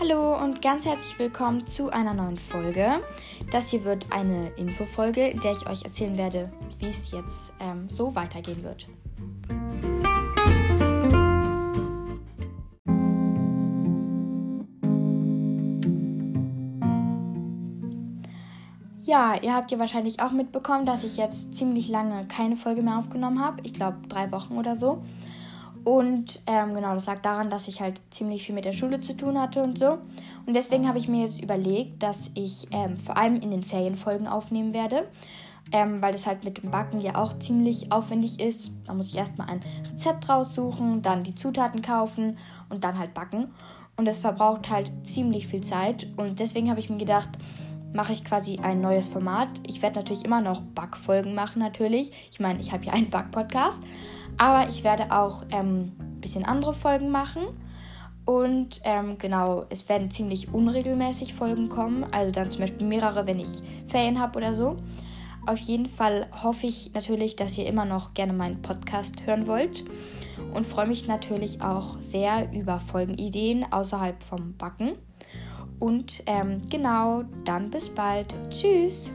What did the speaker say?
Hallo und ganz herzlich willkommen zu einer neuen Folge. Das hier wird eine Infofolge, in der ich euch erzählen werde, wie es jetzt ähm, so weitergehen wird. Ja, ihr habt ja wahrscheinlich auch mitbekommen, dass ich jetzt ziemlich lange keine Folge mehr aufgenommen habe. Ich glaube drei Wochen oder so. Und ähm, genau, das lag daran, dass ich halt ziemlich viel mit der Schule zu tun hatte und so. Und deswegen habe ich mir jetzt überlegt, dass ich ähm, vor allem in den Ferienfolgen aufnehmen werde. Ähm, weil das halt mit dem Backen ja auch ziemlich aufwendig ist. Da muss ich erstmal ein Rezept raussuchen, dann die Zutaten kaufen und dann halt backen. Und das verbraucht halt ziemlich viel Zeit. Und deswegen habe ich mir gedacht, mache ich quasi ein neues Format. Ich werde natürlich immer noch Backfolgen machen, natürlich. Ich meine, ich habe ja einen Back-Podcast. Aber ich werde auch ähm, ein bisschen andere Folgen machen. Und ähm, genau, es werden ziemlich unregelmäßig Folgen kommen. Also dann zum Beispiel mehrere, wenn ich Ferien habe oder so. Auf jeden Fall hoffe ich natürlich, dass ihr immer noch gerne meinen Podcast hören wollt. Und freue mich natürlich auch sehr über Folgenideen außerhalb vom Backen. Und ähm, genau, dann bis bald. Tschüss.